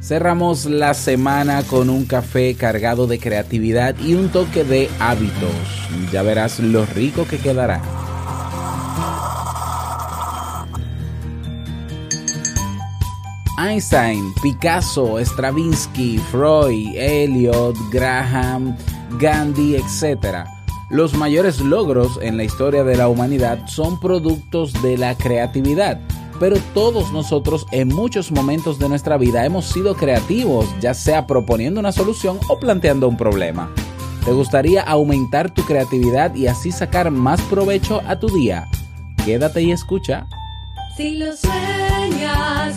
Cerramos la semana con un café cargado de creatividad y un toque de hábitos. Ya verás lo rico que quedará. Einstein, Picasso, Stravinsky, Freud, Eliot, Graham, Gandhi, etc. Los mayores logros en la historia de la humanidad son productos de la creatividad pero todos nosotros en muchos momentos de nuestra vida hemos sido creativos, ya sea proponiendo una solución o planteando un problema. ¿Te gustaría aumentar tu creatividad y así sacar más provecho a tu día? Quédate y escucha. Si lo sueñas,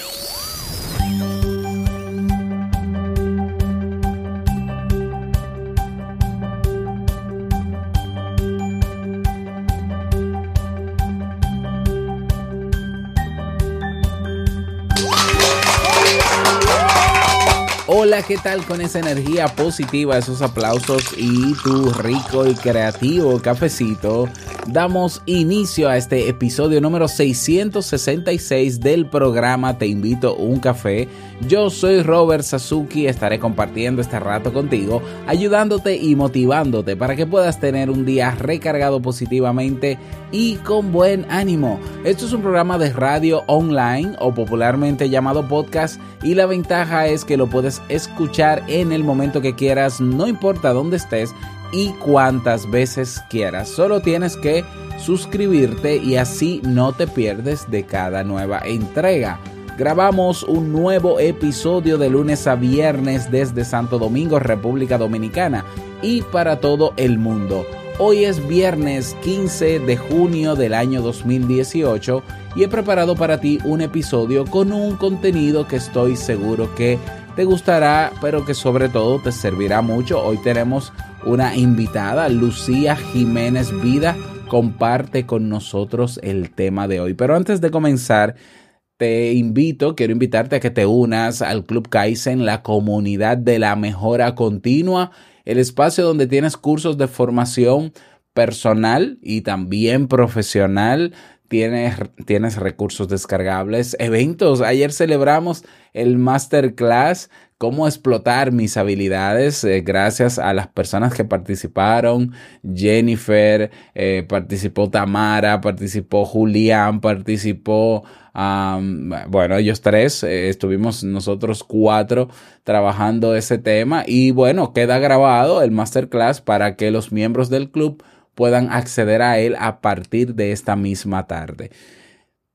Hola, ¿qué tal con esa energía positiva, esos aplausos y tu rico y creativo cafecito? Damos inicio a este episodio número 666 del programa Te invito a un café. Yo soy Robert Sasuki, estaré compartiendo este rato contigo, ayudándote y motivándote para que puedas tener un día recargado positivamente y con buen ánimo. Esto es un programa de radio online o popularmente llamado podcast y la ventaja es que lo puedes escuchar en el momento que quieras, no importa dónde estés y cuantas veces quieras. Solo tienes que suscribirte y así no te pierdes de cada nueva entrega. Grabamos un nuevo episodio de lunes a viernes desde Santo Domingo, República Dominicana y para todo el mundo. Hoy es viernes 15 de junio del año 2018 y he preparado para ti un episodio con un contenido que estoy seguro que te gustará, pero que sobre todo te servirá mucho. Hoy tenemos una invitada, Lucía Jiménez Vida, comparte con nosotros el tema de hoy. Pero antes de comenzar, te invito, quiero invitarte a que te unas al Club Kaizen, la comunidad de la mejora continua, el espacio donde tienes cursos de formación personal y también profesional. Tienes, tienes recursos descargables, eventos. Ayer celebramos el masterclass cómo explotar mis habilidades eh, gracias a las personas que participaron. Jennifer, eh, participó Tamara, participó Julián, participó, bueno, ellos tres, eh, estuvimos nosotros cuatro trabajando ese tema y bueno, queda grabado el masterclass para que los miembros del club puedan acceder a él a partir de esta misma tarde.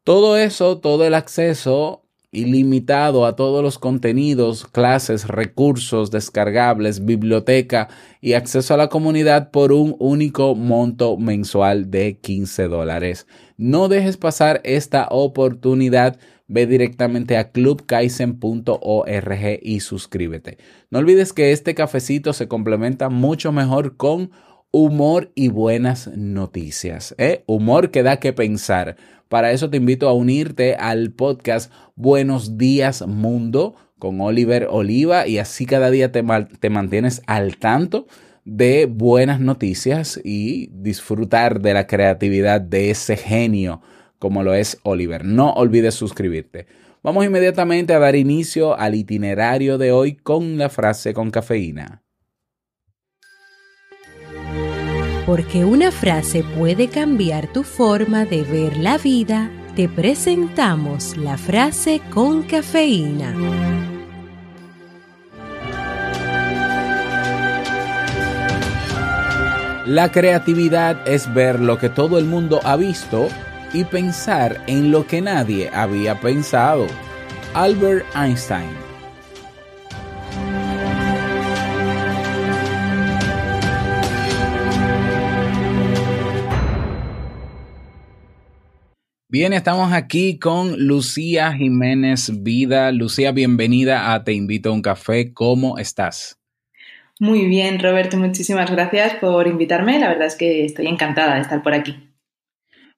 Todo eso, todo el acceso ilimitado a todos los contenidos, clases, recursos descargables, biblioteca y acceso a la comunidad por un único monto mensual de 15 dólares. No dejes pasar esta oportunidad. Ve directamente a clubkaisen.org y suscríbete. No olvides que este cafecito se complementa mucho mejor con humor y buenas noticias. ¿eh? Humor que da que pensar. Para eso te invito a unirte al podcast Buenos Días Mundo con Oliver Oliva y así cada día te, te mantienes al tanto de buenas noticias y disfrutar de la creatividad de ese genio como lo es Oliver. No olvides suscribirte. Vamos inmediatamente a dar inicio al itinerario de hoy con la frase con cafeína. Porque una frase puede cambiar tu forma de ver la vida, te presentamos la frase con cafeína. La creatividad es ver lo que todo el mundo ha visto y pensar en lo que nadie había pensado. Albert Einstein Bien, estamos aquí con Lucía Jiménez Vida. Lucía, bienvenida a Te invito a un café. ¿Cómo estás? Muy bien, Roberto, muchísimas gracias por invitarme. La verdad es que estoy encantada de estar por aquí.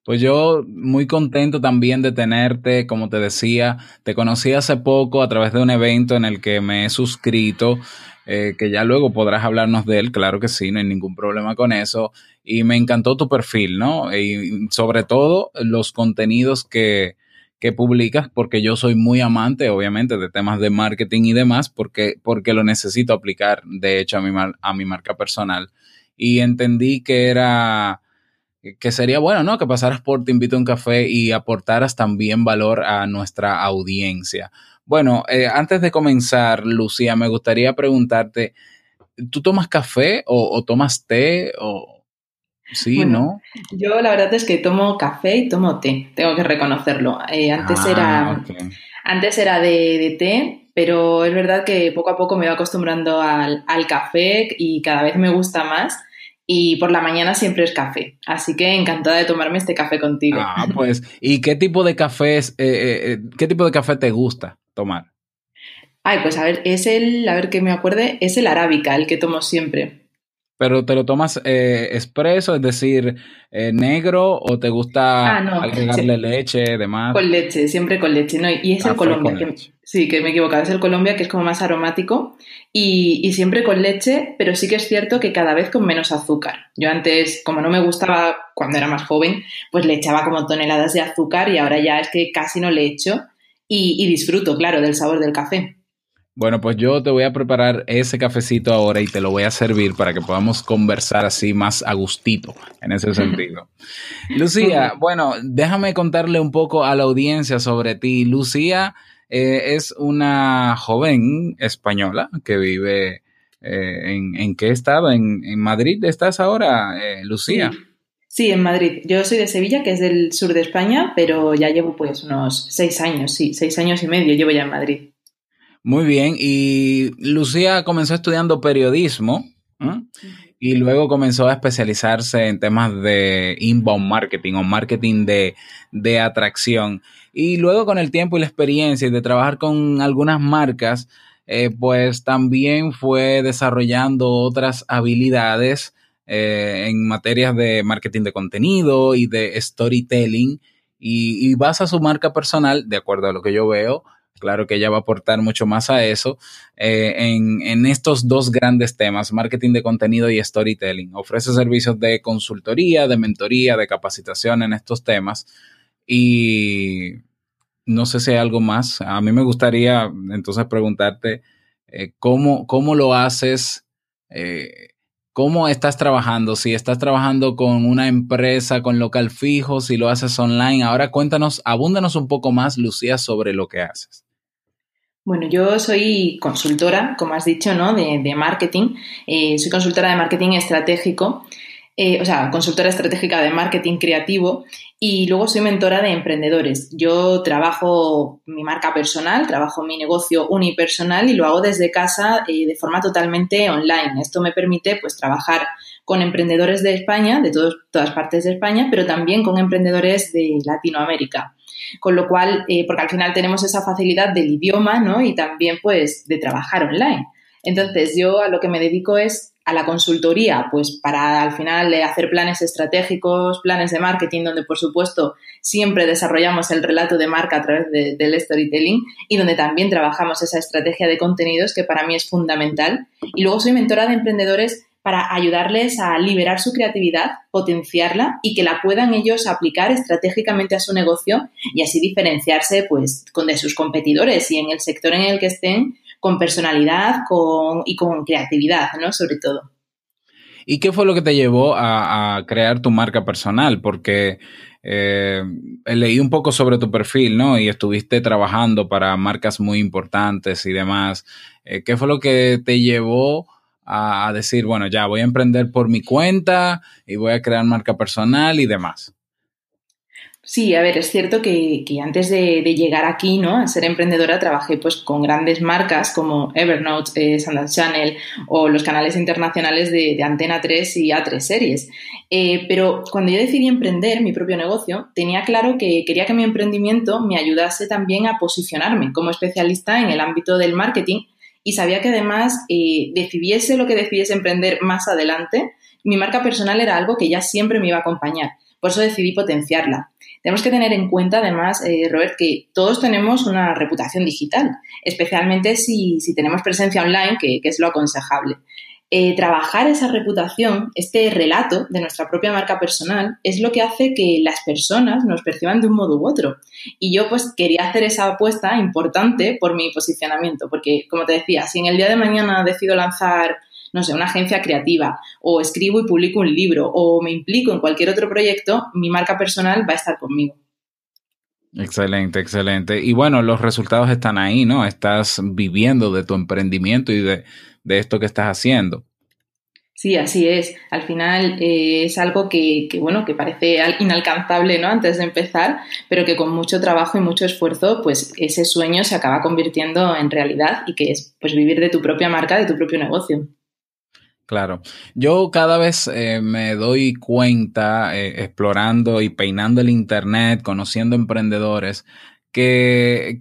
Pues yo muy contento también de tenerte, como te decía, te conocí hace poco a través de un evento en el que me he suscrito, eh, que ya luego podrás hablarnos de él, claro que sí, no hay ningún problema con eso, y me encantó tu perfil, ¿no? Y sobre todo los contenidos que, que publicas, porque yo soy muy amante, obviamente, de temas de marketing y demás, porque, porque lo necesito aplicar, de hecho, a mi, a mi marca personal. Y entendí que era que sería bueno, ¿no? Que pasaras por Te invito a un café y aportaras también valor a nuestra audiencia. Bueno, eh, antes de comenzar, Lucía, me gustaría preguntarte, ¿tú tomas café o, o tomas té o sí, Bueno, no? yo la verdad es que tomo café y tomo té, tengo que reconocerlo. Eh, antes Ah, era, ok. antes era de, de té, pero es verdad que poco a poco me voy acostumbrando al, al café y cada vez me gusta más. Y por la mañana siempre es café. Así que encantada de tomarme este café contigo. Ah, pues, ¿y qué tipo de café es, eh, eh, eh, qué tipo de café te gusta tomar? Ay, pues a ver, es el, a ver que me acuerde, es el arábica, el que tomo siempre. Pero te lo tomas eh, expreso, es decir, eh, negro, o te gusta Ah, no, agregarle sí. leche, demás. Con leche, siempre con leche, ¿no? Y es el Café Colombia, que, sí, que me he equivocado, es el Colombia que es como más aromático y, y siempre con leche, pero sí que es cierto que cada vez con menos azúcar. Yo antes, como no me gustaba cuando era más joven, pues le echaba como toneladas de azúcar y ahora ya es que casi no le echo y, y disfruto, claro, del sabor del café. Bueno, pues yo te voy a preparar ese cafecito ahora y te lo voy a servir para que podamos conversar así más a gustito en ese sentido. Lucía, bueno, déjame contarle un poco a la audiencia sobre ti. Lucía eh, es una joven española que vive eh, en, ¿en qué estado? ¿En, en Madrid estás ahora, eh, Lucía? Sí. Sí, en Madrid. Yo soy de Sevilla, que es del sur de España, pero ya llevo pues unos seis años, sí, seis años y medio llevo ya en Madrid. Muy bien, y Lucía comenzó estudiando periodismo y luego comenzó a especializarse en temas de inbound marketing o marketing de, de atracción. Y luego con el tiempo y la experiencia y de trabajar con algunas marcas, eh, pues también fue desarrollando otras habilidades eh, en materias de marketing de contenido y de storytelling y, y basa su marca personal, de acuerdo a lo que yo veo, Claro que ella va a aportar mucho más a eso eh, en, en, estos dos grandes temas, marketing de contenido y storytelling. Ofrece servicios de consultoría, de mentoría, de capacitación en estos temas. Y no sé si hay algo más. A mí me gustaría entonces preguntarte eh, cómo, cómo lo haces. Eh, ¿Cómo estás trabajando? Si estás trabajando con una empresa, con local fijo, si lo haces online. Ahora cuéntanos, abúndanos un poco más, Lucía, sobre lo que haces. Bueno, yo soy consultora, como has dicho, ¿no? De, marketing. Eh, soy consultora de marketing estratégico, eh, o sea, consultora estratégica de marketing creativo y luego soy mentora de emprendedores. Yo trabajo mi marca personal, trabajo mi negocio unipersonal y lo hago desde casa eh, de forma totalmente online. Esto me permite, pues, trabajar con emprendedores de España, de todas partes de España, pero también con emprendedores de Latinoamérica. Con lo cual, eh, porque al final tenemos esa facilidad del idioma, ¿no? Y también, pues, de trabajar online. Entonces, yo a lo que me dedico es a la consultoría, pues para al final hacer planes estratégicos, planes de marketing, donde por supuesto siempre desarrollamos el relato de marca a través de, del storytelling y donde también trabajamos esa estrategia de contenidos que para mí es fundamental. Y luego soy mentora de emprendedores para ayudarles a liberar su creatividad, potenciarla y que la puedan ellos aplicar estratégicamente a su negocio y así diferenciarse pues con de sus competidores y en el sector en el que estén con personalidad con, y con creatividad, ¿no? Sobre todo. ¿Y qué fue lo que te llevó a, crear tu marca personal? Porque eh, leí un poco sobre tu perfil, ¿no? Y estuviste trabajando para marcas muy importantes y demás. Eh, ¿Qué fue lo que te llevó a, decir, bueno, ya voy a emprender por mi cuenta y voy a crear marca personal y demás? Sí, a ver, es cierto que, que antes de, llegar aquí, ¿no? A ser emprendedora, trabajé pues con grandes marcas como Evernote, eh, Channel o los canales internacionales de, de Antena 3 y A3 Series. Eh, pero cuando yo decidí emprender mi propio negocio, tenía claro que quería que mi emprendimiento me ayudase también a posicionarme como especialista en el ámbito del marketing y sabía que además eh, decidiese lo que decidiese emprender más adelante, mi marca personal era algo que ya siempre me iba a acompañar. Por eso decidí potenciarla. Tenemos que tener en cuenta, además, eh, Robert, que todos tenemos una reputación digital, especialmente si, si tenemos presencia online, que, que es lo aconsejable. Eh, trabajar esa reputación, este relato de nuestra propia marca personal, es lo que hace que las personas nos perciban de un modo u otro. Y yo pues quería hacer esa apuesta importante por mi posicionamiento, porque como te decía, si en el día de mañana decido lanzar no sé, una agencia creativa, o escribo y publico un libro, o me implico en cualquier otro proyecto, mi marca personal va a estar conmigo. Excelente, excelente. Y bueno, los resultados están ahí, ¿no? Estás viviendo de tu emprendimiento y de, de esto que estás haciendo. Sí, así es. Al final eh, es algo que, que, bueno, que parece inalcanzable, ¿no? Antes de empezar, pero que con mucho trabajo y mucho esfuerzo, pues ese sueño se acaba convirtiendo en realidad y que es, pues, vivir de tu propia marca, de tu propio negocio. Claro, yo cada vez eh, me doy cuenta, eh, explorando y peinando el Internet, conociendo emprendedores,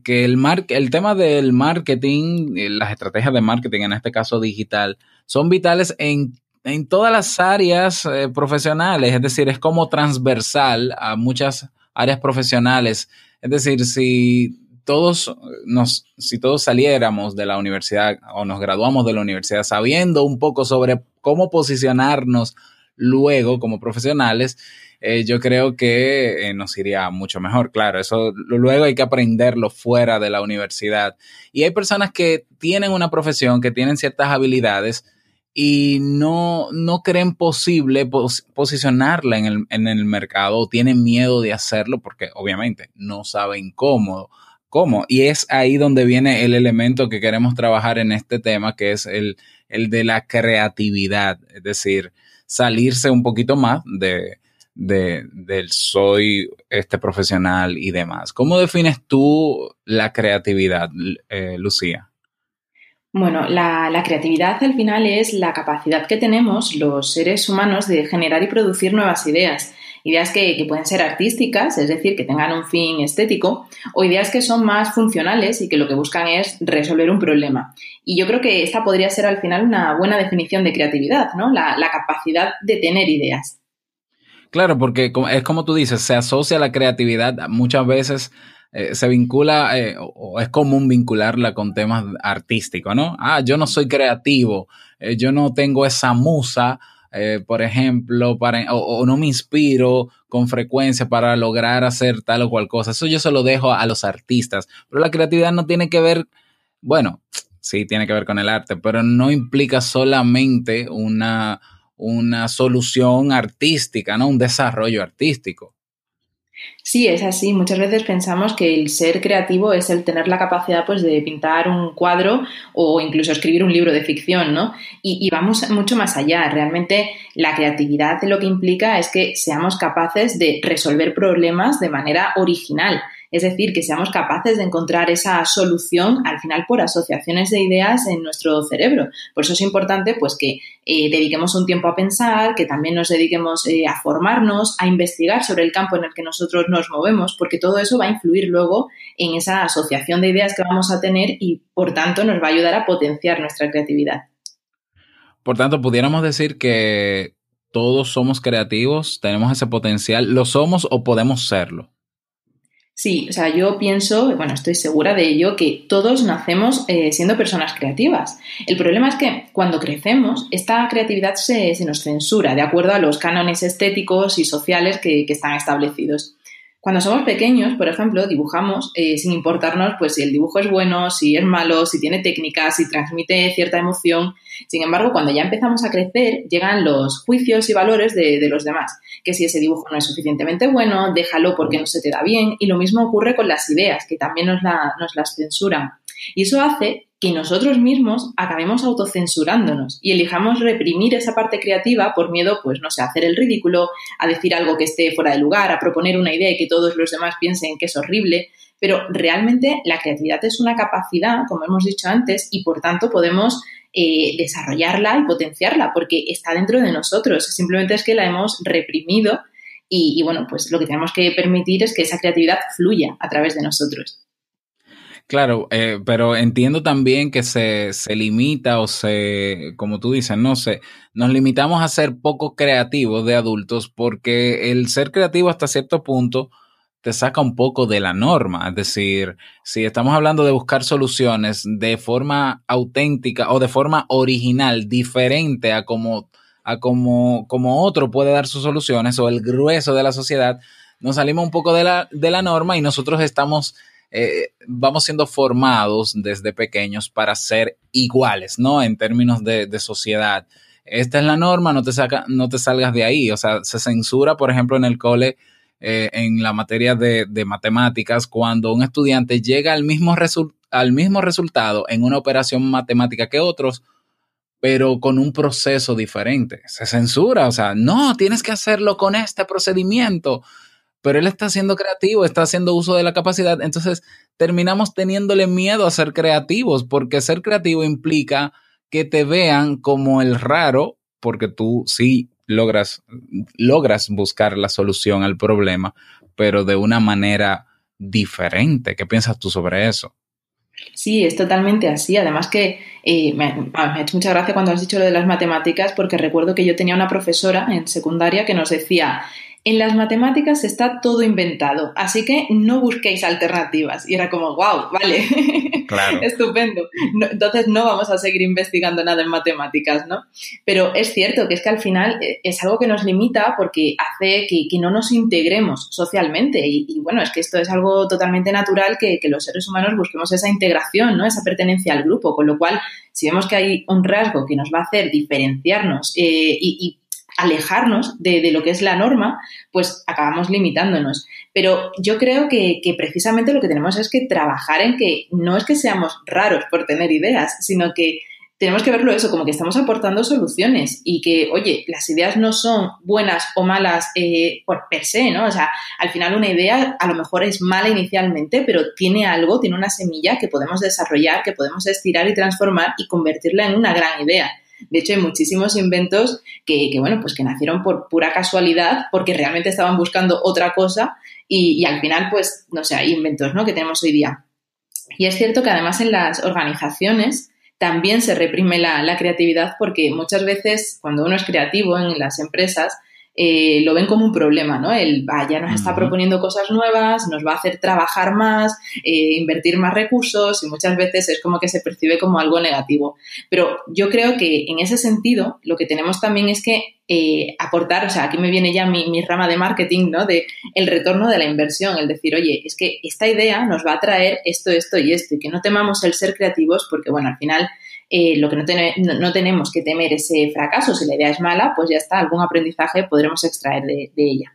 que, el, mar el tema del marketing, eh, las estrategias de marketing, en este caso digital, son vitales en, en todas las áreas eh, profesionales, es decir, es como transversal a muchas áreas profesionales. Es decir, si todos nos, si todos saliéramos de la universidad o nos graduamos de la universidad sabiendo un poco sobre cómo posicionarnos luego como profesionales, eh, yo creo que eh, nos iría mucho mejor. Claro, eso luego hay que aprenderlo fuera de la universidad. Y hay personas que tienen una profesión, que tienen ciertas habilidades y no, no creen posible pos posicionarla en el, en el mercado o tienen miedo de hacerlo porque obviamente no saben cómo cómo. Y es ahí donde viene el elemento que queremos trabajar en este tema, que es el, el de la creatividad, es decir, salirse un poquito más de, de, del soy este profesional y demás. ¿Cómo defines tú la creatividad, eh, Lucía? Bueno, la, la, creatividad al final es la capacidad que tenemos los seres humanos de generar y producir nuevas ideas ideas que, pueden ser artísticas, es decir, que tengan un fin estético, o ideas que son más funcionales y que lo que buscan es resolver un problema. Y yo creo que esta podría ser al final una buena definición de creatividad, ¿no? La, la capacidad de tener ideas. Claro, porque es como tú dices, se asocia la creatividad muchas veces. Eh, se vincula eh, o es común vincularla con temas artísticos, ¿no? Ah, yo no soy creativo, eh, yo no tengo esa musa eh, por ejemplo, para, o, no me inspiro con frecuencia para lograr hacer tal o cual cosa. Eso yo se lo dejo a los artistas. Pero la creatividad no tiene que ver, bueno, sí tiene que ver con el arte, pero no implica solamente una, una solución artística, ¿no? Un desarrollo artístico. Sí, es así. Muchas veces pensamos que el ser creativo es el tener la capacidad pues, de pintar un cuadro o incluso escribir un libro de ficción, ¿no? Y, y, vamos mucho más allá. Realmente la creatividad lo que implica es que seamos capaces de resolver problemas de manera original. Es decir, que seamos capaces de encontrar esa solución al final por asociaciones de ideas en nuestro cerebro. Por eso es importante pues, que eh, dediquemos un tiempo a pensar, que también nos dediquemos eh, a formarnos, a investigar sobre el campo en el que nosotros nos movemos, porque todo eso va a influir luego en esa asociación de ideas que vamos a tener y, por tanto, nos va a ayudar a potenciar nuestra creatividad. Por tanto, pudiéramos decir que todos somos creativos, tenemos ese potencial, lo somos o podemos serlo. Sí, o sea, yo pienso, bueno, estoy segura de ello, que todos nacemos eh, siendo personas creativas. El problema es que cuando crecemos, esta creatividad se, nos censura de acuerdo a los cánones estéticos y sociales que están establecidos. Cuando somos pequeños, por ejemplo, dibujamos eh, sin importarnos pues, si el dibujo es bueno, si es malo, si tiene técnicas, si transmite cierta emoción. Sin embargo, cuando ya empezamos a crecer, llegan los juicios y valores de, los demás. Que si ese dibujo no es suficientemente bueno, déjalo porque no se te da bien. Y lo mismo ocurre con las ideas, que también nos, nos las censuran. Y eso hace que nosotros mismos acabemos autocensurándonos y elijamos reprimir esa parte creativa por miedo, pues no sé, a hacer el ridículo, a decir algo que esté fuera de lugar, a proponer una idea y que todos los demás piensen que es horrible. Pero realmente la creatividad es una capacidad, como hemos dicho antes, y por tanto podemos eh, desarrollarla y potenciarla porque está dentro de nosotros. Simplemente es que la hemos reprimido y, y bueno, pues lo que tenemos que permitir es que esa creatividad fluya a través de nosotros. Claro, eh, pero entiendo también que se, se limita o se, como tú dices, no sé, nos limitamos a ser poco creativos de adultos porque el ser creativo hasta cierto punto te saca un poco de la norma. Es decir, si estamos hablando de buscar soluciones de forma auténtica o de forma original, diferente a como, a como, como otro puede dar sus soluciones o el grueso de la sociedad, nos salimos un poco de la, de la norma y nosotros estamos eh, vamos siendo formados desde pequeños para ser iguales, ¿no? En términos de, de, sociedad. Esta es la norma, no te, saca, no te salgas de ahí. O sea, se censura, por ejemplo, en el cole, eh, en la materia de, de, matemáticas, cuando un estudiante llega al mismo, al mismo resultado en una operación matemática que otros, pero con un proceso diferente. Se censura, o sea, no, tienes que hacerlo con este procedimiento pero él está siendo creativo, está haciendo uso de la capacidad, entonces terminamos teniéndole miedo a ser creativos, porque ser creativo implica que te vean como el raro, porque tú sí logras, logras buscar la solución al problema, pero de una manera diferente. ¿Qué piensas tú sobre eso? Sí, es totalmente así. Además que eh, me, me, ha hecho mucha gracia cuando has dicho lo de las matemáticas, porque recuerdo que yo tenía una profesora en secundaria que nos decía, en las matemáticas está todo inventado, así que no busquéis alternativas. Y era como, wow, vale, claro. estupendo. No, entonces no vamos a seguir investigando nada en matemáticas, ¿no? Pero es cierto que es que al final eh, es algo que nos limita porque hace que, que no nos integremos socialmente. Y, y, bueno, es que esto es algo totalmente natural que, que los seres humanos busquemos esa integración, ¿no? Esa pertenencia al grupo, con lo cual, si vemos que hay un rasgo que nos va a hacer diferenciarnos eh, y, y alejarnos de, lo que es la norma, pues acabamos limitándonos. Pero yo creo que, que, precisamente lo que tenemos es que trabajar en que no es que seamos raros por tener ideas, sino que tenemos que verlo eso, como que estamos aportando soluciones y que, oye, las ideas no son buenas o malas eh, por per se, ¿no? O sea, al final una idea a lo mejor es mala inicialmente, pero tiene algo, tiene una semilla que podemos desarrollar, que podemos estirar y transformar y convertirla en una gran idea. De hecho, hay muchísimos inventos que, que, bueno, pues que nacieron por pura casualidad porque realmente estaban buscando otra cosa y, y, al final, pues, no sé, hay inventos, ¿no? Que tenemos hoy día. Y es cierto que además en las organizaciones también se reprime la, la creatividad porque muchas veces cuando uno es creativo en las empresas, eh, lo ven como un problema, ¿no? El, ah, ya nos está proponiendo cosas nuevas, nos va a hacer trabajar más, eh, invertir más recursos y muchas veces es como que se percibe como algo negativo. Pero yo creo que en ese sentido lo que tenemos también es que eh, aportar, o sea, aquí me viene ya mi, mi, rama de marketing, ¿no? De el retorno de la inversión, el decir, oye, es que esta idea nos va a traer esto, esto y esto, y que no temamos el ser creativos porque, bueno, al final eh, lo que no, ten no, no, tenemos que temer ese fracaso. Si la idea es mala, pues ya está, algún aprendizaje podremos extraer de, ella.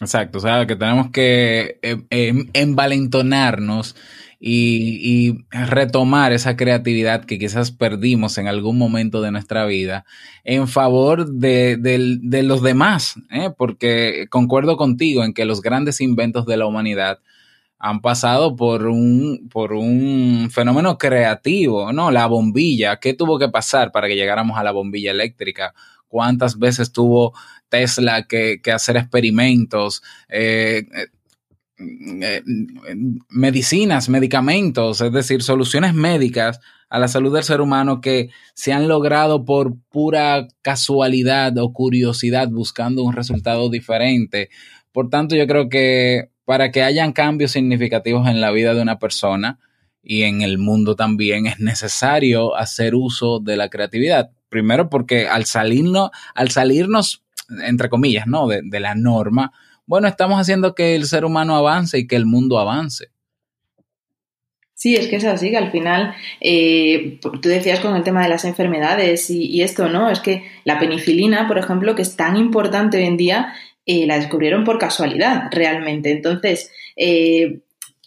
Exacto, o sea, que tenemos que eh, eh, envalentonarnos y, retomar esa creatividad que quizás perdimos en algún momento de nuestra vida en favor de, los demás, ¿eh? porque concuerdo contigo en que los grandes inventos de la humanidad han pasado por un, fenómeno creativo, ¿no? La bombilla, ¿qué tuvo que pasar para que llegáramos a la bombilla eléctrica? ¿Cuántas veces tuvo Tesla que, que hacer experimentos? Eh, eh, medicinas, medicamentos, es decir, soluciones médicas a la salud del ser humano que se han logrado por pura casualidad o curiosidad buscando un resultado diferente. Por tanto, yo creo que para que hayan cambios significativos en la vida de una persona y en el mundo también es necesario hacer uso de la creatividad. Primero porque al salirnos, al salirnos entre comillas, ¿no? De la norma, bueno, estamos haciendo que el ser humano avance y que el mundo avance. Sí, es que es así, que al final, eh, tú decías con el tema de las enfermedades y, esto, ¿no? Es que la penicilina, por ejemplo, que es tan importante hoy en día, eh, la descubrieron por casualidad, realmente. Entonces, eh,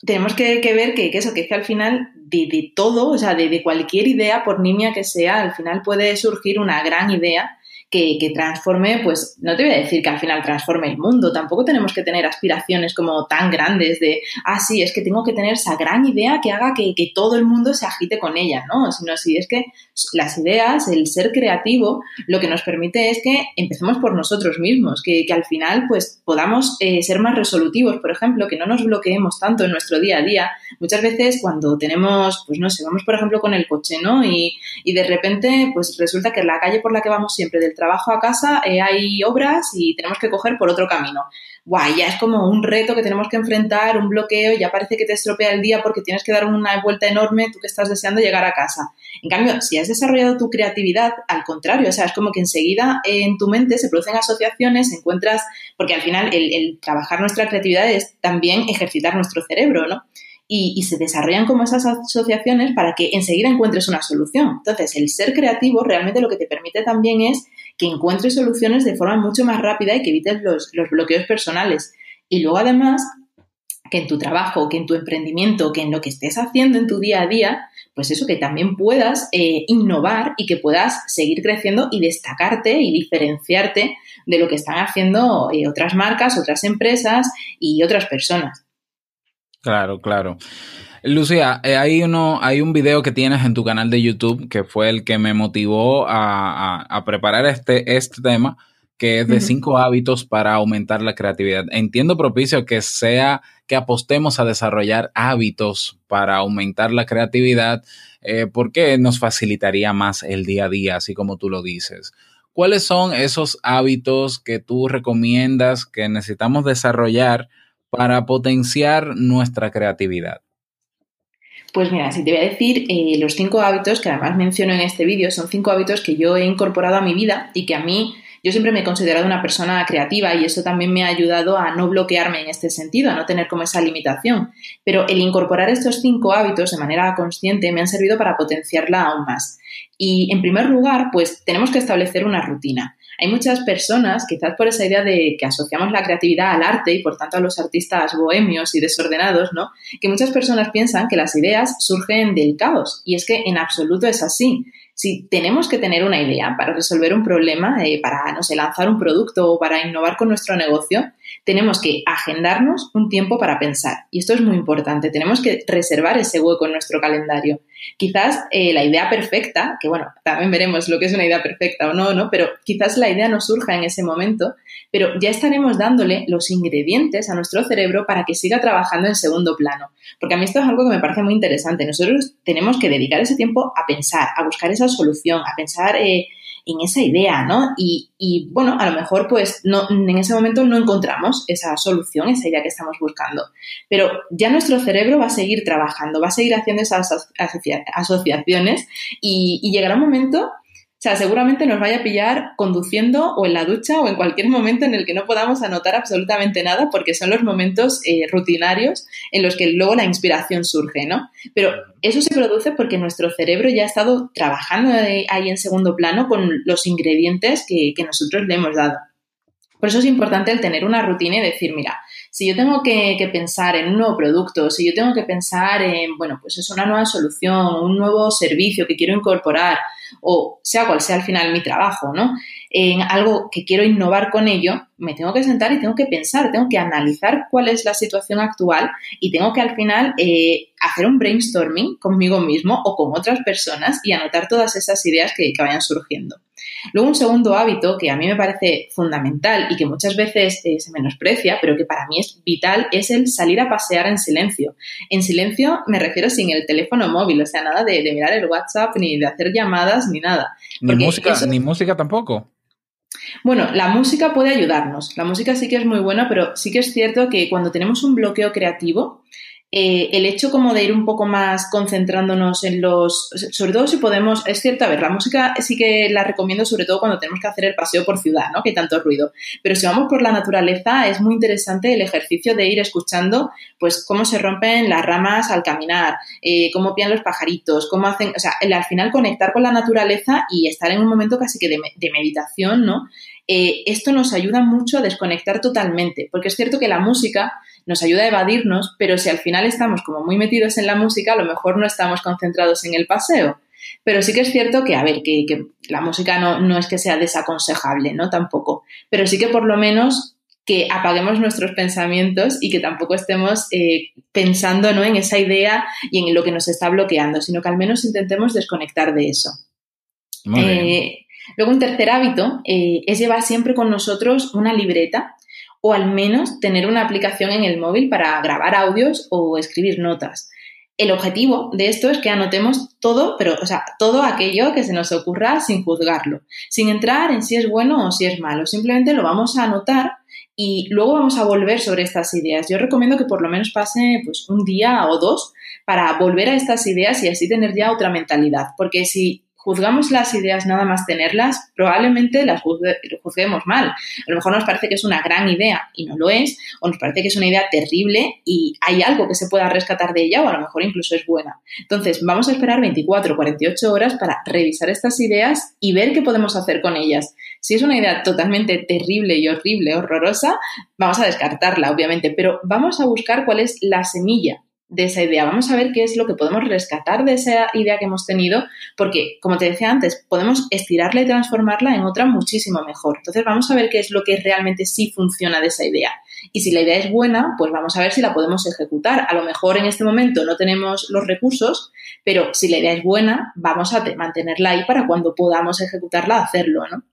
tenemos que, ver que, que eso, que es que al final de, de todo, o sea, de, de cualquier idea, por nimia que sea, al final puede surgir una gran idea que, que, transforme, pues no te voy a decir que al final transforme el mundo, tampoco tenemos que tener aspiraciones como tan grandes de, ah, sí, es que tengo que tener esa gran idea que haga que, que todo el mundo se agite con ella, ¿no? Sino si es que las ideas, el ser creativo, lo que nos permite es que empecemos por nosotros mismos, que, que al final pues podamos eh, ser más resolutivos, por ejemplo, que no nos bloqueemos tanto en nuestro día a día. Muchas veces cuando tenemos, pues no sé, vamos por ejemplo con el coche, ¿no? Y, y de repente pues resulta que la calle por la que vamos siempre del trabajo a casa eh, hay obras y tenemos que coger por otro camino. Guay, ya es como un reto que tenemos que enfrentar, un bloqueo, ya parece que te estropea el día porque tienes que dar una vuelta enorme, tú que estás deseando llegar a casa. En cambio, si has desarrollado tu creatividad, al contrario, o sea, es como que enseguida en tu mente se producen asociaciones, encuentras, porque al final el, el trabajar nuestra creatividad es también ejercitar nuestro cerebro, ¿no? Y, se desarrollan como esas asociaciones para que enseguida encuentres una solución. Entonces, el ser creativo realmente lo que te permite también es que encuentres soluciones de forma mucho más rápida y que evites los, los bloqueos personales. Y luego, además, que en tu trabajo, que en tu emprendimiento, que en lo que estés haciendo en tu día a día, pues eso, que también puedas eh, innovar y que puedas seguir creciendo y destacarte y diferenciarte de lo que están haciendo eh, otras marcas, otras empresas y otras personas. Claro, claro. Lucía, eh, hay, uno, hay un video que tienes en tu canal de YouTube que fue el que me motivó a, a, a preparar este, este tema, que es de uh -huh. cinco hábitos para aumentar la creatividad. Entiendo propicio que sea que apostemos a desarrollar hábitos para aumentar la creatividad, eh, porque nos facilitaría más el día a día, así como tú lo dices. ¿Cuáles son esos hábitos que tú recomiendas que necesitamos desarrollar para potenciar nuestra creatividad? Pues mira, si te voy a decir, eh, los cinco hábitos que además menciono en este vídeo son cinco hábitos que yo he incorporado a mi vida y que a mí, yo siempre me he considerado una persona creativa y eso también me ha ayudado a no bloquearme en este sentido, a no tener como esa limitación. Pero el incorporar estos cinco hábitos de manera consciente me han servido para potenciarla aún más. Y en primer lugar, pues tenemos que establecer una rutina. Hay muchas personas, quizás por esa idea de que asociamos la creatividad al arte y por tanto a los artistas bohemios y desordenados, ¿no? Que muchas personas piensan que las ideas surgen del caos y es que en absoluto es así. Si tenemos que tener una idea para resolver un problema, eh, para, no sé, lanzar un producto o para innovar con nuestro negocio, tenemos que agendarnos un tiempo para pensar. Y esto es muy importante. Tenemos que reservar ese hueco en nuestro calendario. Quizás eh, la idea perfecta, que bueno, también veremos lo que es una idea perfecta o no, ¿no? Pero quizás la idea no surja en ese momento, pero ya estaremos dándole los ingredientes a nuestro cerebro para que siga trabajando en segundo plano. Porque a mí esto es algo que me parece muy interesante. Nosotros tenemos que dedicar ese tiempo a pensar, a buscar esa solución, a pensar eh, en esa idea, ¿no? Y, y, bueno, a lo mejor pues no, en ese momento no encontramos esa solución, esa idea que estamos buscando. Pero ya nuestro cerebro va a seguir trabajando, va a seguir haciendo esas asocia asociaciones y, y llegará un momento o sea, seguramente nos vaya a pillar conduciendo o en la ducha o en cualquier momento en el que no podamos anotar absolutamente nada porque son los momentos eh, rutinarios en los que luego la inspiración surge, ¿no? Pero eso se produce porque nuestro cerebro ya ha estado trabajando ahí en segundo plano con los ingredientes que, nosotros le hemos dado. Por eso es importante el tener una rutina y decir, mira, si yo tengo que, que, pensar en un nuevo producto, si yo tengo que pensar en, bueno, pues es una nueva solución, un nuevo servicio que quiero incorporar, o sea cual sea al final mi trabajo, ¿no? En algo que quiero innovar con ello, me tengo que sentar y tengo que pensar, tengo que analizar cuál es la situación actual y tengo que al final eh, hacer un brainstorming conmigo mismo o con otras personas y anotar todas esas ideas que, que vayan surgiendo. Luego, un segundo hábito que a mí me parece fundamental y que muchas veces eh, se menosprecia, pero que para mí es vital, es el salir a pasear en silencio. En silencio me refiero sin el teléfono móvil, o sea, nada de, de mirar el WhatsApp, ni de hacer llamadas, ni nada. Ni música, eso... ni música tampoco. Bueno, la música puede ayudarnos. La música sí que es muy buena, pero sí que es cierto que cuando tenemos un bloqueo creativo, eh, el hecho como de ir un poco más concentrándonos en los, sobre todo si podemos, es cierto, a ver, la música sí que la recomiendo sobre todo cuando tenemos que hacer el paseo por ciudad, ¿no? Que tanto ruido. Pero si vamos por la naturaleza es muy interesante el ejercicio de ir escuchando, pues cómo se rompen las ramas al caminar, eh, cómo pían los pajaritos, cómo hacen, o sea, al final conectar con la naturaleza y estar en un momento casi que de meditación, ¿no? Eh, esto nos ayuda mucho a desconectar totalmente, porque es cierto que la música nos ayuda a evadirnos, pero si al final estamos como muy metidos en la música, a lo mejor no estamos concentrados en el paseo. Pero sí que es cierto que, a ver, que, que la música no, no es que sea desaconsejable, ¿no? Tampoco. Pero sí que por lo menos que apaguemos nuestros pensamientos y que tampoco estemos eh, pensando ¿no? en esa idea y en lo que nos está bloqueando, sino que al menos intentemos desconectar de eso. Muy bien. Luego, un tercer hábito eh, es llevar siempre con nosotros una libreta o al menos tener una aplicación en el móvil para grabar audios o escribir notas. El objetivo de esto es que anotemos todo, pero, o sea, todo aquello que se nos ocurra sin juzgarlo, sin entrar en si es bueno o si es malo. Simplemente lo vamos a anotar y luego vamos a volver sobre estas ideas. Yo recomiendo que por lo menos pase pues, un día o dos para volver a estas ideas y así tener ya otra mentalidad. Porque si juzgamos las ideas nada más tenerlas, probablemente las juzgue- juzguemos mal. A lo mejor nos parece que es una gran idea y no lo es, o nos parece que es una idea terrible y hay algo que se pueda rescatar de ella o a lo mejor incluso es buena. Entonces, vamos a esperar 24 o 48 horas para revisar estas ideas y ver qué podemos hacer con ellas. Si es una idea totalmente terrible y horrible, horrorosa, vamos a descartarla, obviamente, pero vamos a buscar cuál es la semilla de esa idea. Vamos a ver qué es lo que podemos rescatar de esa idea que hemos tenido, porque, como te decía antes, podemos estirarla y transformarla en otra muchísimo mejor. Entonces, vamos a ver qué es lo que realmente sí funciona de esa idea. Y si la idea es buena, pues vamos a ver si la podemos ejecutar. A lo mejor en este momento no tenemos los recursos, pero si la idea es buena, vamos a te- mantenerla ahí para cuando podamos ejecutarla, hacerlo, ¿no?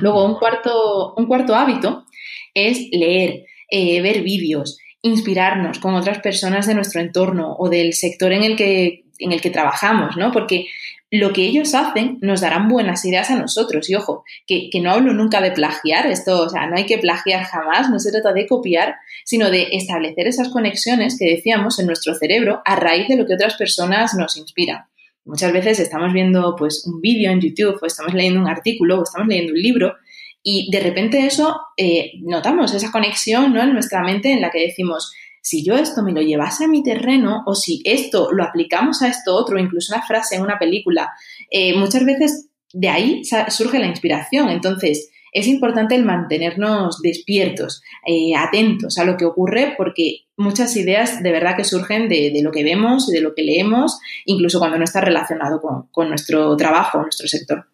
Luego, un cuarto, un cuarto hábito es leer, eh, ver vídeos, inspirarnos con otras personas de nuestro entorno o del sector en el que, en el que trabajamos, ¿no? Porque lo que ellos hacen nos darán buenas ideas a nosotros. Y ojo, que, que no hablo nunca de plagiar, esto, o sea, no hay que plagiar jamás, no se trata de copiar, sino de establecer esas conexiones que decíamos en nuestro cerebro a raíz de lo que otras personas nos inspiran. Muchas veces estamos viendo pues un vídeo en YouTube o estamos leyendo un artículo o estamos leyendo un libro y de repente eso eh, notamos esa conexión ¿no? en nuestra mente en la que decimos, si yo esto me lo llevase a mi terreno o si esto lo aplicamos a esto otro, incluso una frase en una película, eh, muchas veces de ahí surge la inspiración. Entonces, es importante el mantenernos despiertos, eh, atentos a lo que ocurre, porque muchas ideas de verdad que surgen de, de lo que vemos y de lo que leemos, incluso cuando no está relacionado con, con nuestro trabajo, nuestro sector.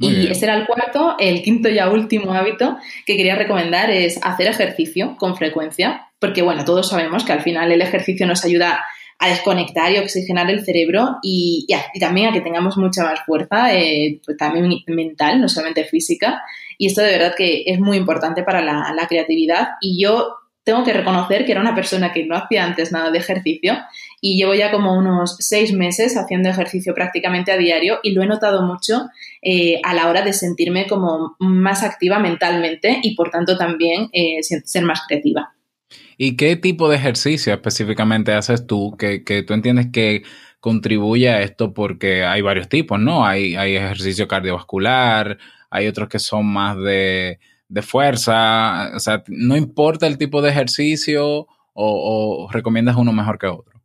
Muy y bien. este era el cuarto. El quinto y último hábito que quería recomendar es hacer ejercicio con frecuencia, porque bueno, todos sabemos que al final el ejercicio nos ayuda a desconectar y oxigenar el cerebro y, y a- y también a que tengamos mucha más fuerza, eh, pues también mental, no solamente física. Y esto de verdad que es muy importante para la, la creatividad. Y yo tengo que reconocer que era una persona que no hacía antes nada de ejercicio y llevo ya como unos seis meses haciendo ejercicio prácticamente a diario y lo he notado mucho eh, a la hora de sentirme como más activa mentalmente y por tanto también eh, ser más creativa. ¿Y qué tipo de ejercicio específicamente haces tú que, que tú entiendes que contribuye a esto? Porque hay varios tipos, ¿no? Hay, hay ejercicio cardiovascular, hay otros que son más de, de fuerza, o sea, no importa el tipo de ejercicio o, recomiendas uno mejor que otro.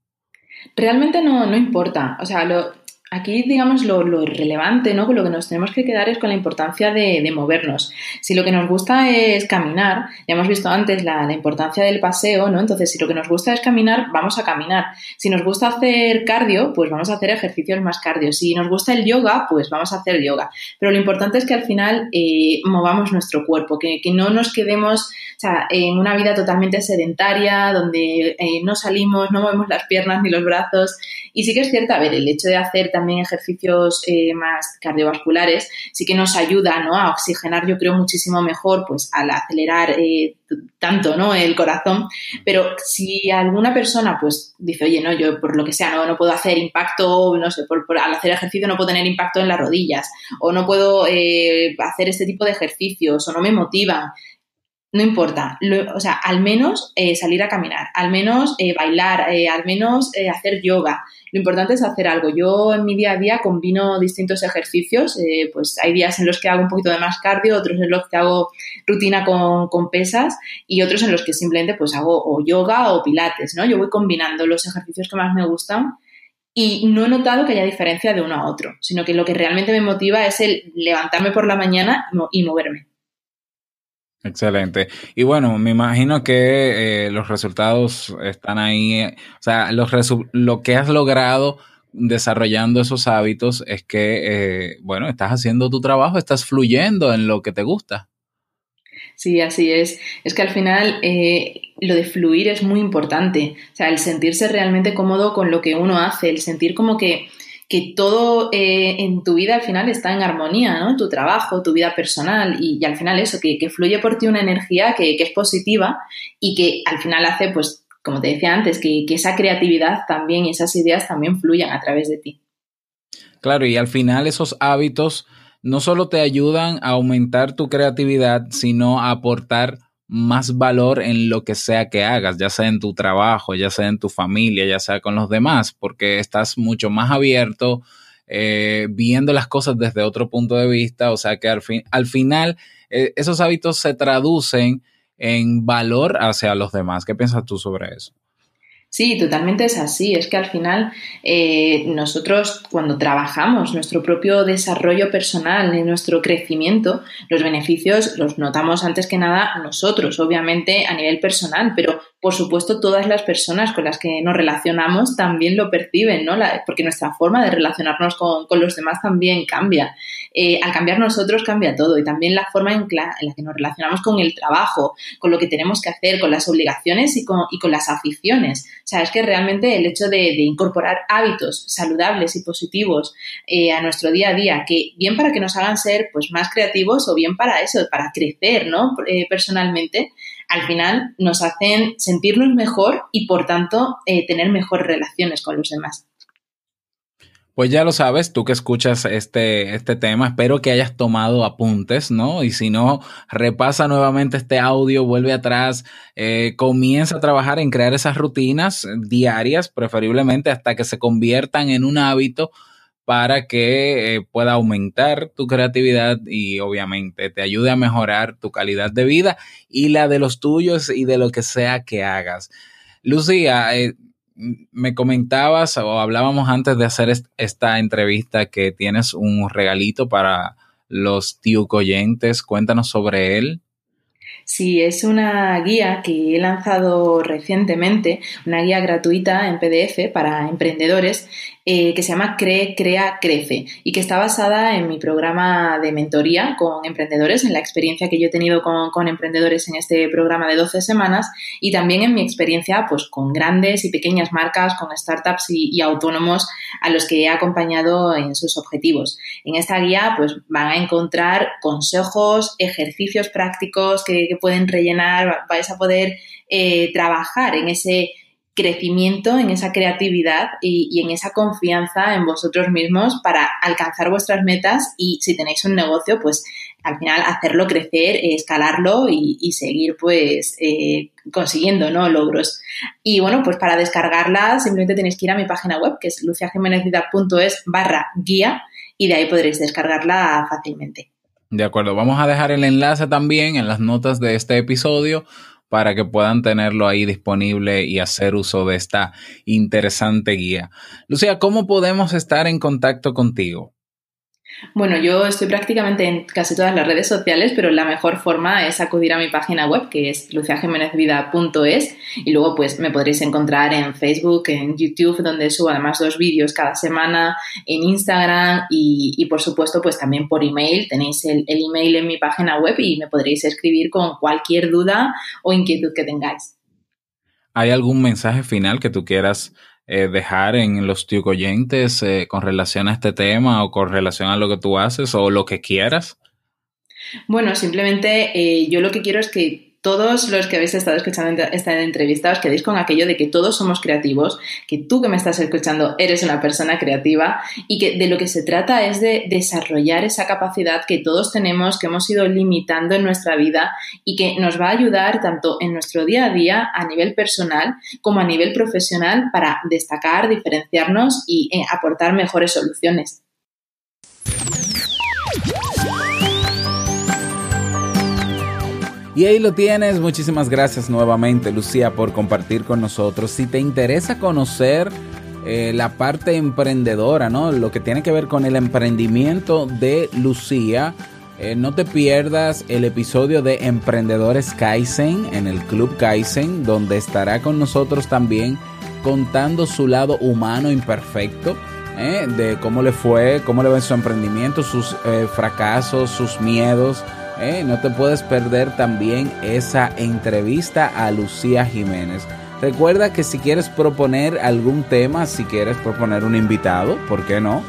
Realmente no, no importa. O sea, lo, aquí, digamos, lo, lo relevante, ¿no? Lo que nos tenemos que quedar es con la importancia de, movernos. Si lo que nos gusta es caminar, ya hemos visto antes la, importancia del paseo, ¿no? Entonces, si lo que nos gusta es caminar, vamos a caminar. Si nos gusta hacer cardio, pues vamos a hacer ejercicios más cardio. Si nos gusta el yoga, pues vamos a hacer yoga. Pero lo importante es que al final eh, movamos nuestro cuerpo, que, que no nos quedemos o sea, en una vida totalmente sedentaria, donde eh, no salimos, no movemos las piernas ni los brazos. Y sí que es cierto, a ver, el hecho de hacer también ejercicios eh, más cardiovasculares sí que nos ayuda ¿no? a oxigenar, yo creo, muchísimo mejor, pues al acelerar eh, tanto ¿no? el corazón. Pero si alguna persona pues dice, oye, no, yo por lo que sea no, no puedo hacer impacto, no sé, por- al hacer ejercicio no puedo tener impacto en las rodillas, o no puedo eh, hacer este tipo de ejercicios, o no me motivan, no importa, lo- o sea, al menos eh, salir a caminar, al menos eh, bailar, eh, al menos eh, hacer yoga. Lo importante es hacer algo. Yo en mi día a día combino distintos ejercicios, pues hay días en los que hago un poquito de más cardio, otros en los que hago rutina con, con pesas y otros en los que simplemente pues hago o yoga o pilates, ¿no? Yo voy combinando los ejercicios que más me gustan y no he notado que haya diferencia de uno a otro, sino que lo que realmente me motiva es el levantarme por la mañana y moverme. Excelente. Y bueno, me imagino que eh, los resultados están ahí. eh, o sea, los lo que has logrado desarrollando esos hábitos es que, eh, bueno, estás haciendo tu trabajo, estás fluyendo en lo que te gusta. Sí, así es. Es que al final lo de fluir es muy importante. O sea, el sentirse realmente cómodo con lo que uno hace, el sentir como que, que todo eh, en tu vida al final está en armonía, ¿no? Tu trabajo, tu vida personal y, al final eso, que, fluye por ti una energía que, que es positiva y que al final hace, pues, como te decía antes, que, que esa creatividad también y esas ideas también fluyan a través de ti. Claro, y al final esos hábitos no solo te ayudan a aumentar tu creatividad, sino a aportar más valor en lo que sea que hagas, ya sea en tu trabajo, ya sea en tu familia, ya sea con los demás, porque estás mucho más abierto, eh, viendo las cosas desde otro punto de vista, o sea que al, fin, al final eh, esos hábitos se traducen en valor hacia los demás. ¿Qué piensas tú sobre eso? Sí, totalmente es así. Es que al final eh, nosotros cuando trabajamos nuestro propio desarrollo personal, nuestro crecimiento, los beneficios los notamos antes que nada nosotros, obviamente a nivel personal, pero por supuesto todas las personas con las que nos relacionamos también lo perciben, ¿no? Porque nuestra forma de relacionarnos con, con los demás también cambia. Eh, al cambiar nosotros cambia todo y también la forma en la, que nos relacionamos con el trabajo, con lo que tenemos que hacer, con las obligaciones y con, y con las aficiones. O sea, es que realmente el hecho de, de incorporar hábitos saludables y positivos eh, a nuestro día a día, que bien para que nos hagan ser pues, más creativos o bien para eso, para crecer ¿no? Eh, personalmente, al final nos hacen sentirnos mejor y por tanto eh, tener mejores relaciones con los demás. Pues ya lo sabes, tú que escuchas este, este tema, espero que hayas tomado apuntes, ¿no? Y si no, repasa nuevamente este audio, vuelve atrás, eh, comienza a trabajar en crear esas rutinas diarias, preferiblemente hasta que se conviertan en un hábito para que eh, pueda aumentar tu creatividad y obviamente te ayude a mejorar tu calidad de vida y la de los tuyos y de lo que sea que hagas. Lucía, eh, me comentabas o hablábamos antes de hacer esta entrevista que tienes un regalito para los tiucoyentes. Cuéntanos sobre él. Sí, es una guía que he lanzado recientemente, una guía gratuita en PDF para emprendedores eh, que se llama Cree, Crea, Crece y que está basada en mi programa de mentoría con emprendedores, en la experiencia que yo he tenido con, emprendedores en este programa de 12 semanas y también en mi experiencia pues, con grandes y pequeñas marcas, con startups y, autónomos a los que he acompañado en sus objetivos. En esta guía pues, van a encontrar consejos, ejercicios prácticos que, que pueden rellenar, vais a poder eh, trabajar en ese crecimiento, en esa creatividad y, en esa confianza en vosotros mismos para alcanzar vuestras metas y si tenéis un negocio, pues al final hacerlo crecer, escalarlo y, seguir pues eh, consiguiendo ¿no? logros. Y bueno, pues para descargarla simplemente tenéis que ir a mi página web que es luciajimenezvida.es barra guía y de ahí podréis descargarla fácilmente. De acuerdo, vamos a dejar el enlace también en las notas de este episodio para que puedan tenerlo ahí disponible y hacer uso de esta interesante guía. Lucía, ¿cómo podemos estar en contacto contigo? Bueno, yo estoy prácticamente en casi todas las redes sociales, pero la mejor forma es acudir a mi página web, que es luciajimenezvida.es, y luego pues me podréis encontrar en Facebook, en YouTube, donde subo además dos vídeos cada semana, en Instagram y, y por supuesto pues también por email. Tenéis el email en mi página web y me podréis escribir con cualquier duda o inquietud que tengáis. ¿Hay algún mensaje final que tú quieras eh, dejar en los tiucoyentes eh, con relación a este tema o con relación a lo que tú haces o lo que quieras? Bueno, simplemente eh, yo lo que quiero es que todos los que habéis estado escuchando esta entrevista os quedéis con aquello de que todos somos creativos, que tú que me estás escuchando eres una persona creativa y que de lo que se trata es de desarrollar esa capacidad que todos tenemos, que hemos ido limitando en nuestra vida y que nos va a ayudar tanto en nuestro día a día a nivel personal como a nivel profesional para destacar, diferenciarnos y eh, aportar mejores soluciones. Y ahí lo tienes. Muchísimas gracias nuevamente, Lucía, por compartir con nosotros. Si te interesa conocer eh, la parte emprendedora, ¿no? Lo que tiene que ver con el emprendimiento de Lucía. Eh, no te pierdas el episodio de Emprendedores Kaizen en el Club Kaizen, donde estará con nosotros también contando su lado humano imperfecto, ¿eh? de cómo le fue, cómo le va en su emprendimiento, sus fracasos, sus miedos. No te puedes perder también esa entrevista a Lucía Jiménez. Recuerda que si quieres proponer algún tema, si quieres proponer un invitado, ¿por qué no?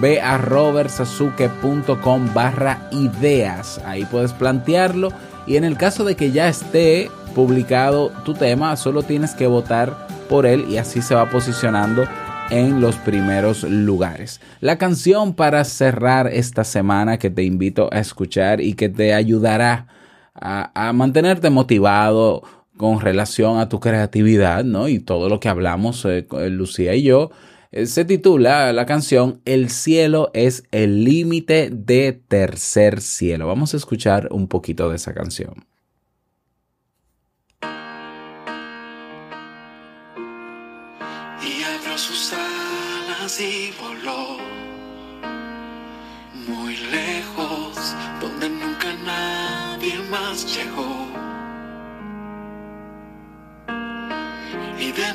Ve a robertsazuke.com barra ideas. Ahí puedes plantearlo. Y en el caso de que ya esté publicado tu tema, solo tienes que votar por él y así se va posicionando en los primeros lugares. La canción para cerrar esta semana que te invito a escuchar y que te ayudará a, mantenerte motivado con relación a tu creatividad, ¿no? Y todo lo que hablamos eh, Lucía y yo. Eh, se titula la canción El cielo es el límite de tercer cielo. Vamos a escuchar un poquito de esa canción.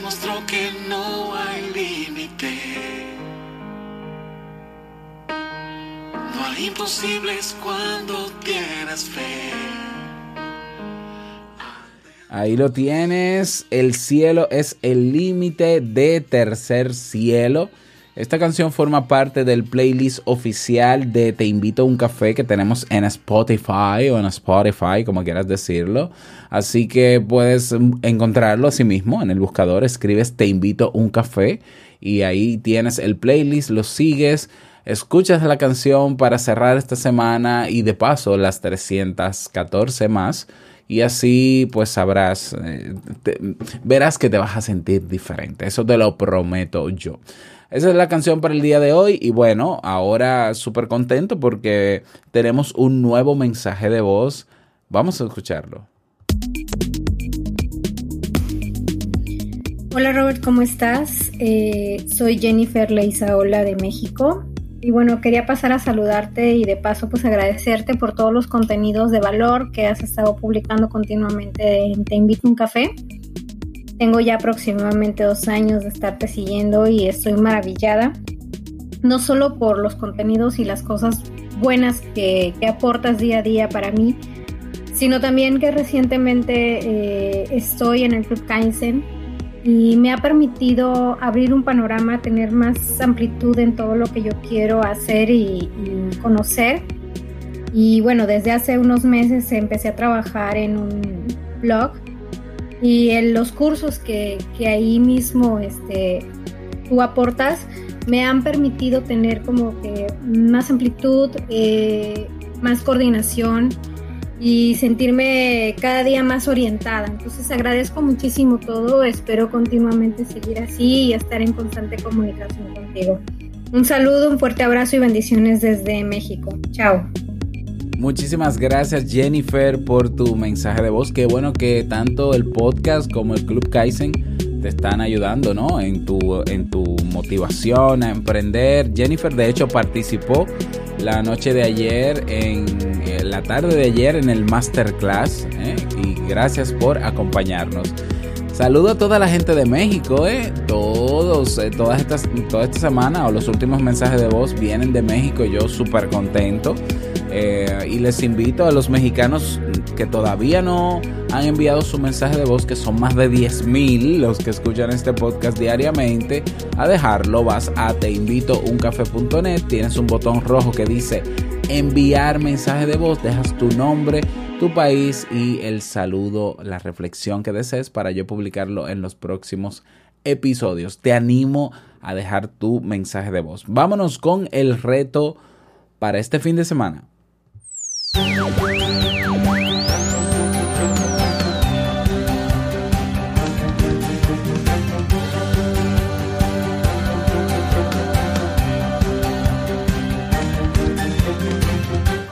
Demostró que no hay límite. No hay imposibles cuando tienes fe. Ahí lo tienes. El cielo es el límite de tercer cielo. Esta canción forma parte del playlist oficial de Te invito a un café que tenemos en Spotify o en Spotify, como quieras decirlo. Así que puedes encontrarlo así mismo en el buscador. Escribes Te invito a un café y ahí tienes el playlist, lo sigues. Escuchas la canción para cerrar esta semana y de paso las 314 más y así pues sabrás, eh, verás que te vas a sentir diferente, eso te lo prometo yo. Esa es la canción para el día de hoy y bueno, ahora súper contento porque tenemos un nuevo mensaje de voz. Vamos a escucharlo. Hola Robert, ¿cómo estás? Eh, soy Jennifer Leizaola de México y bueno, quería pasar a saludarte y de paso pues agradecerte por todos los contenidos de valor que has estado publicando continuamente en Te invito a un café. Tengo ya aproximadamente dos años de estarte siguiendo y estoy maravillada, no solo por los contenidos y las cosas buenas que, aportas día a día para mí, sino también que recientemente eh, estoy en el Club Kaizen y me ha permitido abrir un panorama, tener más amplitud en todo lo que yo quiero hacer y conocer. Y bueno, desde hace unos meses empecé a trabajar en un blog y en los cursos que, que ahí mismo este, tú aportas me han permitido tener como que más amplitud, eh, más coordinación y sentirme cada día más orientada. Entonces agradezco muchísimo todo, espero continuamente seguir así y estar en constante comunicación contigo. Un saludo, un fuerte abrazo y bendiciones desde México. Chao. Muchísimas gracias Jennifer por tu mensaje de voz. Qué bueno que tanto el podcast como el Club Kaizen te están ayudando, ¿no? En tu, en tu motivación a emprender. Jennifer de hecho participó la noche de ayer, en eh, la tarde de ayer en el masterclass. ¿eh? Y gracias por acompañarnos. Saludo a toda la gente de México, ¿eh? Todos, todas estas, toda esta semana o los últimos mensajes de voz vienen de México. Yo súper contento. Eh, y les invito a los mexicanos que todavía no han enviado su mensaje de voz, que son más de 10 mil los que escuchan este podcast diariamente, a dejarlo. Vas a teinvitouncafé.net, tienes un botón rojo que dice enviar mensaje de voz, dejas tu nombre, tu país y el saludo, la reflexión que desees para yo publicarlo en los próximos episodios. Te animo a dejar tu mensaje de voz. Vámonos con el reto para este fin de semana.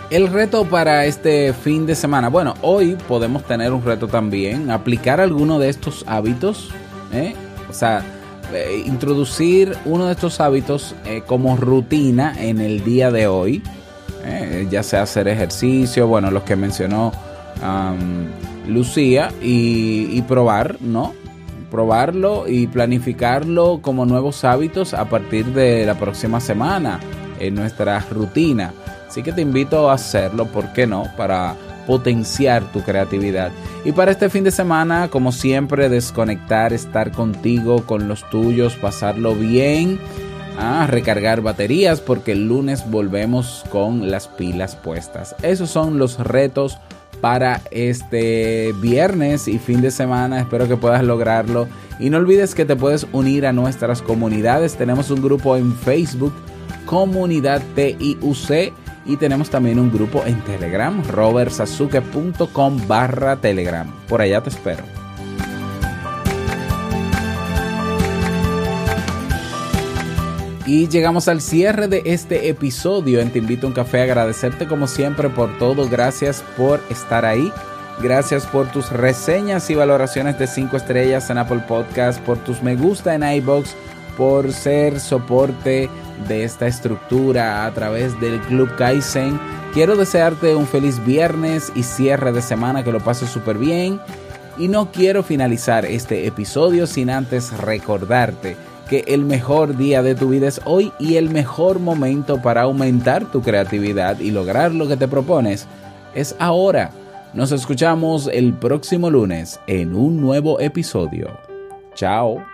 El reto para este fin de semana. Bueno, hoy podemos tener un reto también. Aplicar alguno de estos hábitos. ¿eh? O sea, eh, introducir uno de estos hábitos eh, como rutina en el día de hoy, eh, ya sea hacer ejercicio, bueno, los que mencionó Lucía, y, y probar, ¿no? Probarlo y planificarlo como nuevos hábitos a partir de la próxima semana en nuestra rutina. Así que te invito a hacerlo, ¿por qué no? Para potenciar tu creatividad. Y para este fin de semana, como siempre, desconectar, estar contigo, con los tuyos, pasarlo bien, a recargar baterías, porque el lunes volvemos con las pilas puestas. Esos son los retos para este viernes y fin de semana. Espero que puedas lograrlo. Y no olvides que te puedes unir a nuestras comunidades. Tenemos un grupo en Facebook, Comunidad TIUC. Y tenemos también un grupo en Telegram, robertsazuke.com barra Telegram. Por allá te espero. Y llegamos al cierre de este episodio en Te Invito a un Café. Agradecerte como siempre por todo. Gracias por estar ahí. Gracias por tus reseñas y valoraciones de 5 estrellas en Apple Podcast, por tus me gusta en iBox, por ser soporte de esta estructura a través del Club Kaizen. Quiero desearte un feliz viernes y cierre de semana, que lo pases súper bien. Y no quiero finalizar este episodio sin antes recordarte que el mejor día de tu vida es hoy y el mejor momento para aumentar tu creatividad y lograr lo que te propones es ahora. Nos escuchamos el próximo lunes en un nuevo episodio. Chao.